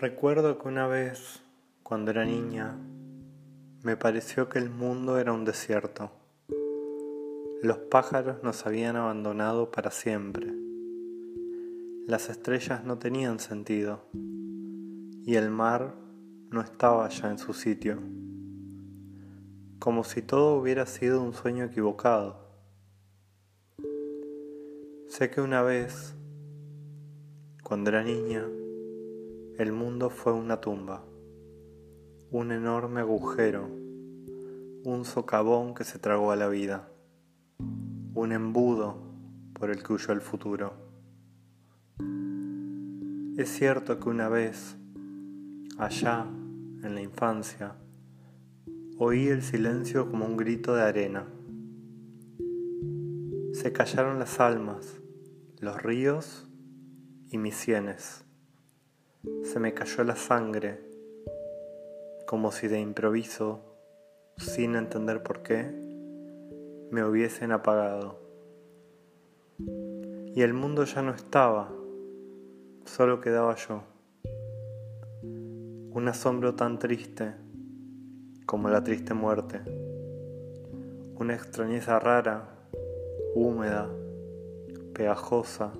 Recuerdo que una vez, cuando era niña, me pareció que el mundo era un desierto. Los pájaros nos habían abandonado para siempre. Las estrellas no tenían sentido y el mar no estaba ya en su sitio. Como si todo hubiera sido un sueño equivocado. Sé que una vez, cuando era niña, el mundo fue una tumba, un enorme agujero, un socavón que se tragó a la vida, un embudo por el que huyó el futuro. Es cierto que una vez, allá, en la infancia, oí el silencio como un grito de arena. Se callaron las almas, los ríos y mis sienes se me cayó la sangre, como si de improviso, sin entender por qué, me hubiesen apagado. Y el mundo ya no estaba, solo quedaba yo. Un asombro tan triste como la triste muerte. Una extrañeza rara, húmeda, pegajosa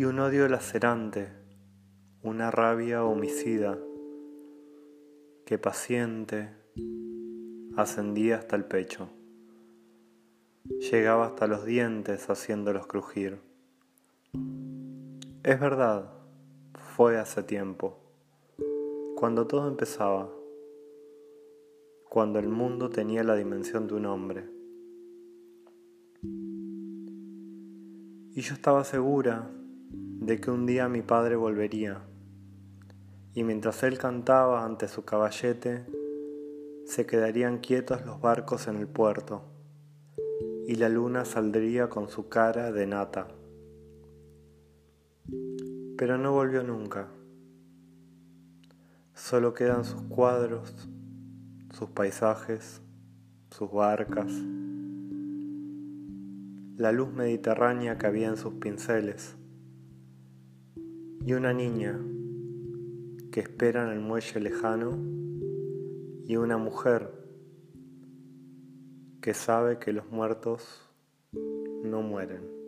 y un odio lacerante, una rabia homicida que paciente ascendía hasta el pecho, llegaba hasta los dientes haciéndolos crujir. Es verdad, fue hace tiempo, cuando todo empezaba, cuando el mundo tenía la dimensión de un hombre. Y yo estaba segura de que un día mi padre volvería, y mientras él cantaba ante su caballete, se quedarían quietos los barcos en el puerto, y la luna saldría con su cara de nata. Pero no volvió nunca. Solo quedan sus cuadros, sus paisajes, sus barcas, la luz mediterránea que había en sus pinceles y una niña que espera en el muelle lejano y una mujer que sabe que los muertos no mueren.